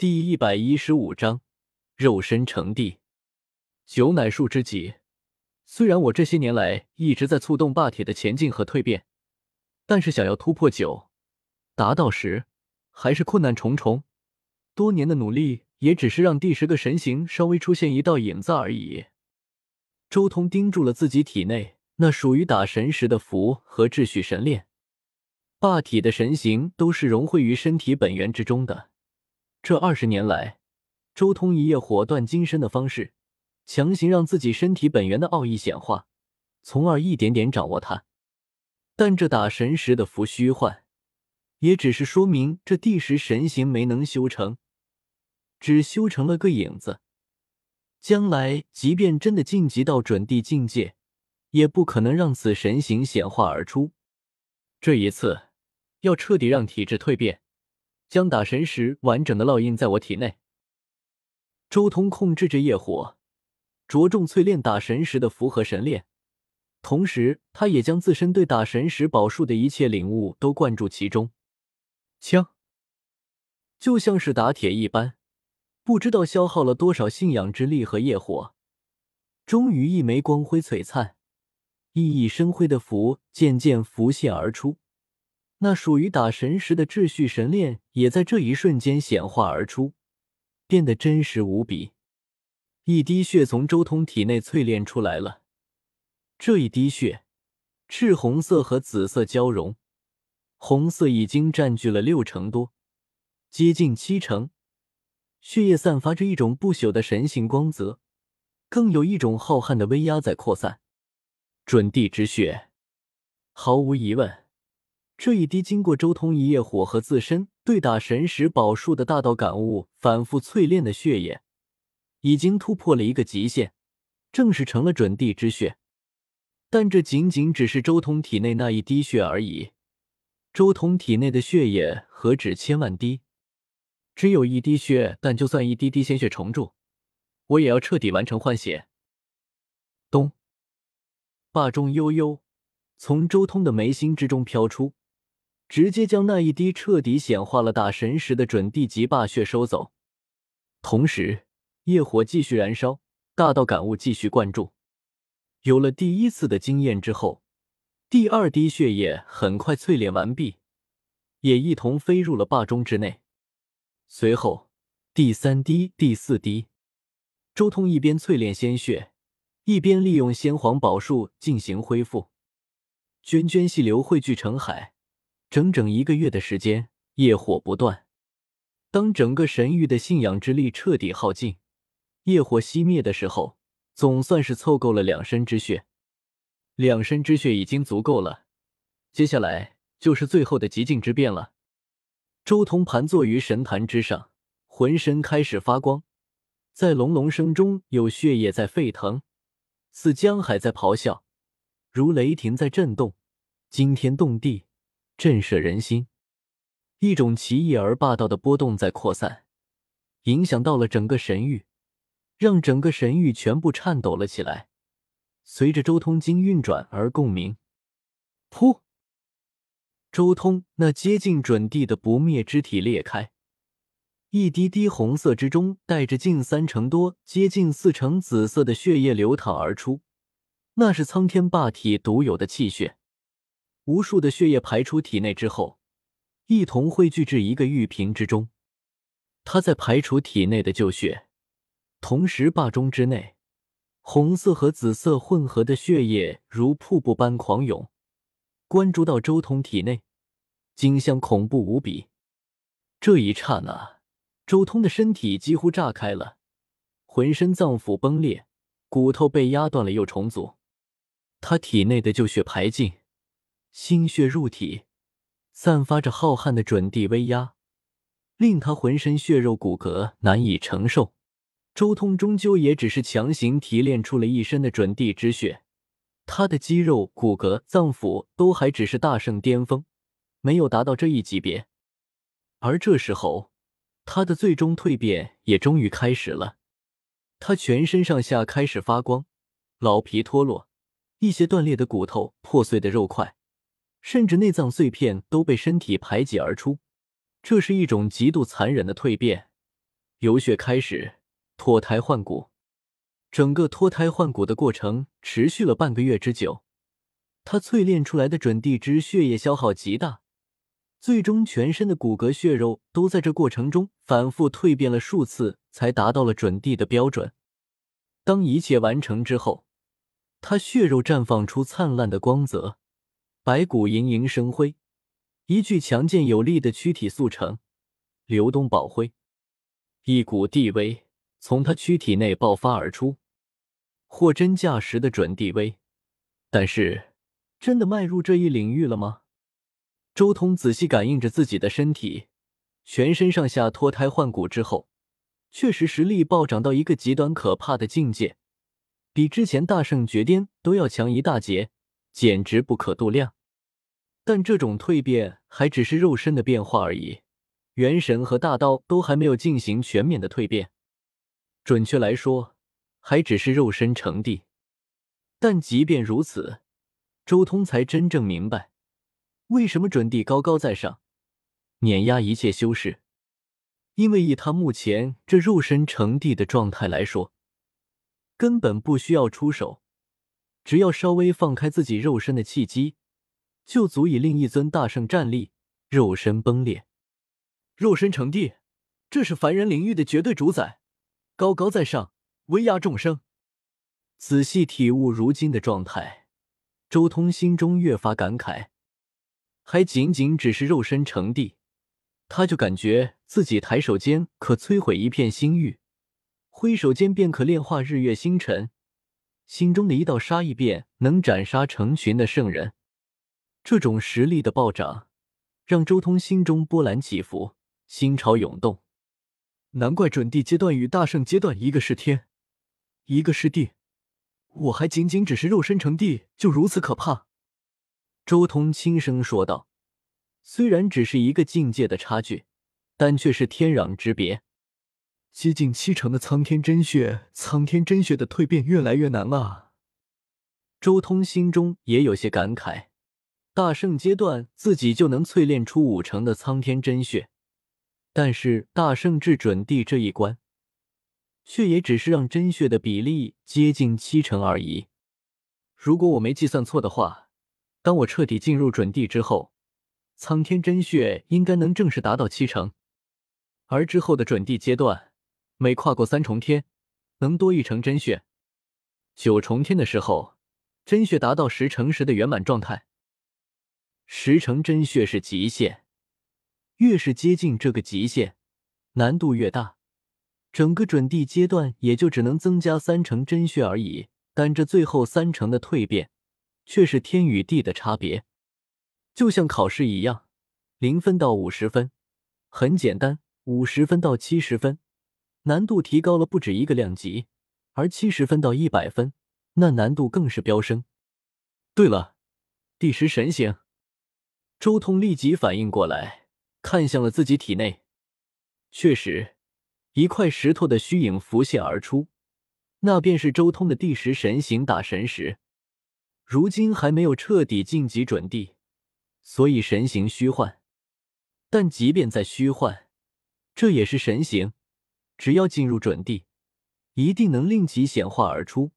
第一百一十五章，肉身成帝，九乃数之极。虽然我这些年来一直在促动霸体的前进和蜕变，但是想要突破九，达到十，还是困难重重。多年的努力，也只是让第十个神形稍微出现一道影子而已。周通盯住了自己体内那属于打神石的符和秩序神链，霸体的神形都是融汇于身体本源之中的。这二十年来，周通一夜火断金身的方式，强行让自己身体本源的奥义显化，从而一点点掌握它。但这打神石的符虚幻，也只是说明这第十神形没能修成，只修成了个影子。将来即便真的晋级到准地境界，也不可能让此神形显化而出。这一次，要彻底让体质蜕变。将打神石完整的烙印在我体内。周通控制着业火，着重淬炼打神石的符合神炼，同时他也将自身对打神石宝术的一切领悟都灌注其中。枪，就像是打铁一般，不知道消耗了多少信仰之力和业火，终于一枚光辉璀璨、熠熠生辉的符渐渐浮现而出。那属于打神石的秩序神链也在这一瞬间显化而出，变得真实无比。一滴血从周通体内淬炼出来了，这一滴血赤红色和紫色交融，红色已经占据了六成多，接近七成。血液散发着一种不朽的神性光泽，更有一种浩瀚的威压在扩散。准地之血，毫无疑问。这一滴经过周通一夜火和自身对打神石宝术的大道感悟反复淬炼的血液，已经突破了一个极限，正式成了准地之血。但这仅仅只是周通体内那一滴血而已。周通体内的血液何止千万滴？只有一滴血，但就算一滴滴鲜血重铸，我也要彻底完成换血。咚！霸中悠悠从周通的眉心之中飘出。直接将那一滴彻底显化了大神石的准地级霸血收走，同时业火继续燃烧，大道感悟继续灌注。有了第一次的经验之后，第二滴血液很快淬炼完毕，也一同飞入了霸中之内。随后，第三滴、第四滴，周通一边淬炼鲜血，一边利用先皇宝术进行恢复，涓涓细流汇聚成海。整整一个月的时间，业火不断。当整个神域的信仰之力彻底耗尽，业火熄灭的时候，总算是凑够了两身之血。两身之血已经足够了，接下来就是最后的极境之变了。周通盘坐于神坛之上，浑身开始发光，在隆隆声中有血液在沸腾，似江海在咆哮，如雷霆在震动，惊天动地。震慑人心，一种奇异而霸道的波动在扩散，影响到了整个神域，让整个神域全部颤抖了起来。随着周通经运转而共鸣，噗！周通那接近准地的不灭之体裂开，一滴滴红色之中带着近三成多、接近四成紫色的血液流淌而出，那是苍天霸体独有的气血。无数的血液排出体内之后，一同汇聚至一个玉瓶之中。他在排除体内的旧血，同时霸中之内，红色和紫色混合的血液如瀑布般狂涌，灌注到周通体内，景象恐怖无比。这一刹那，周通的身体几乎炸开了，浑身脏腑崩裂，骨头被压断了又重组，他体内的旧血排尽。心血入体，散发着浩瀚的准地威压，令他浑身血肉骨骼难以承受。周通终究也只是强行提炼出了一身的准地之血，他的肌肉、骨骼、脏腑都还只是大圣巅峰，没有达到这一级别。而这时候，他的最终蜕变也终于开始了。他全身上下开始发光，老皮脱落，一些断裂的骨头、破碎的肉块。甚至内脏碎片都被身体排挤而出，这是一种极度残忍的蜕变，由血开始脱胎换骨。整个脱胎换骨的过程持续了半个月之久，他淬炼出来的准地之血液消耗极大，最终全身的骨骼血肉都在这过程中反复蜕变了数次，才达到了准地的标准。当一切完成之后，他血肉绽放出灿烂的光泽，白骨盈盈生辉，一具强健有力的躯体速成，流动宝辉，一股地威。从他躯体内爆发而出，货真价实的准地威。但是，真的迈入这一领域了吗？周通仔细感应着自己的身体，全身上下脱胎换骨之后，确实实力暴涨到一个极端可怕的境界，比之前大圣绝巅都要强一大截，简直不可度量。但这种蜕变还只是肉身的变化而已，元神和大道都还没有进行全面的蜕变。准确来说，还只是肉身成帝。但即便如此，周通才真正明白，为什么准帝高高在上，碾压一切修士。因为以他目前这肉身成帝的状态来说，根本不需要出手，只要稍微放开自己肉身的气机，就足以令一尊大圣站立，肉身崩裂。肉身成帝，这是凡人领域的绝对主宰。高高在上，威压众生。仔细体悟如今的状态，周通心中越发感慨。还仅仅只是肉身成帝，他就感觉自己抬手间可摧毁一片星域，挥手间便可炼化日月星辰。心中的一道杀意便能斩杀成群的圣人。这种实力的暴涨，让周通心中波澜起伏，心潮涌动。难怪准地阶段与大圣阶段一个是天，一个是地，我还仅仅只是肉身成帝就如此可怕。周通轻声说道：“虽然只是一个境界的差距，但却是天壤之别。接近七成的苍天真血，苍天真血的蜕变越来越难了。”周通心中也有些感慨，大圣阶段自己就能淬炼出五成的苍天真血。但是大圣至准地这一关，却也只是让真血的比例接近七成而已。如果我没计算错的话，当我彻底进入准地之后，苍天真血应该能正式达到七成。而之后的准地阶段，每跨过三重天，能多一成真血。九重天的时候，真血达到十成时的圆满状态。十成真血是极限。越是接近这个极限，难度越大。整个准地阶段也就只能增加三成真血而已，但这最后三成的蜕变，却是天与地的差别。就像考试一样，零分到五十分很简单，五十分到七十分难度提高了不止一个量级，而七十分到一百分，那难度更是飙升。对了，第十神行，周通立即反应过来。看向了自己体内，确实，一块石头的虚影浮现而出，那便是周通的第十神行打神石。如今还没有彻底晋级准地，所以神形虚幻。但即便在虚幻，这也是神形，只要进入准地，一定能令其显化而出，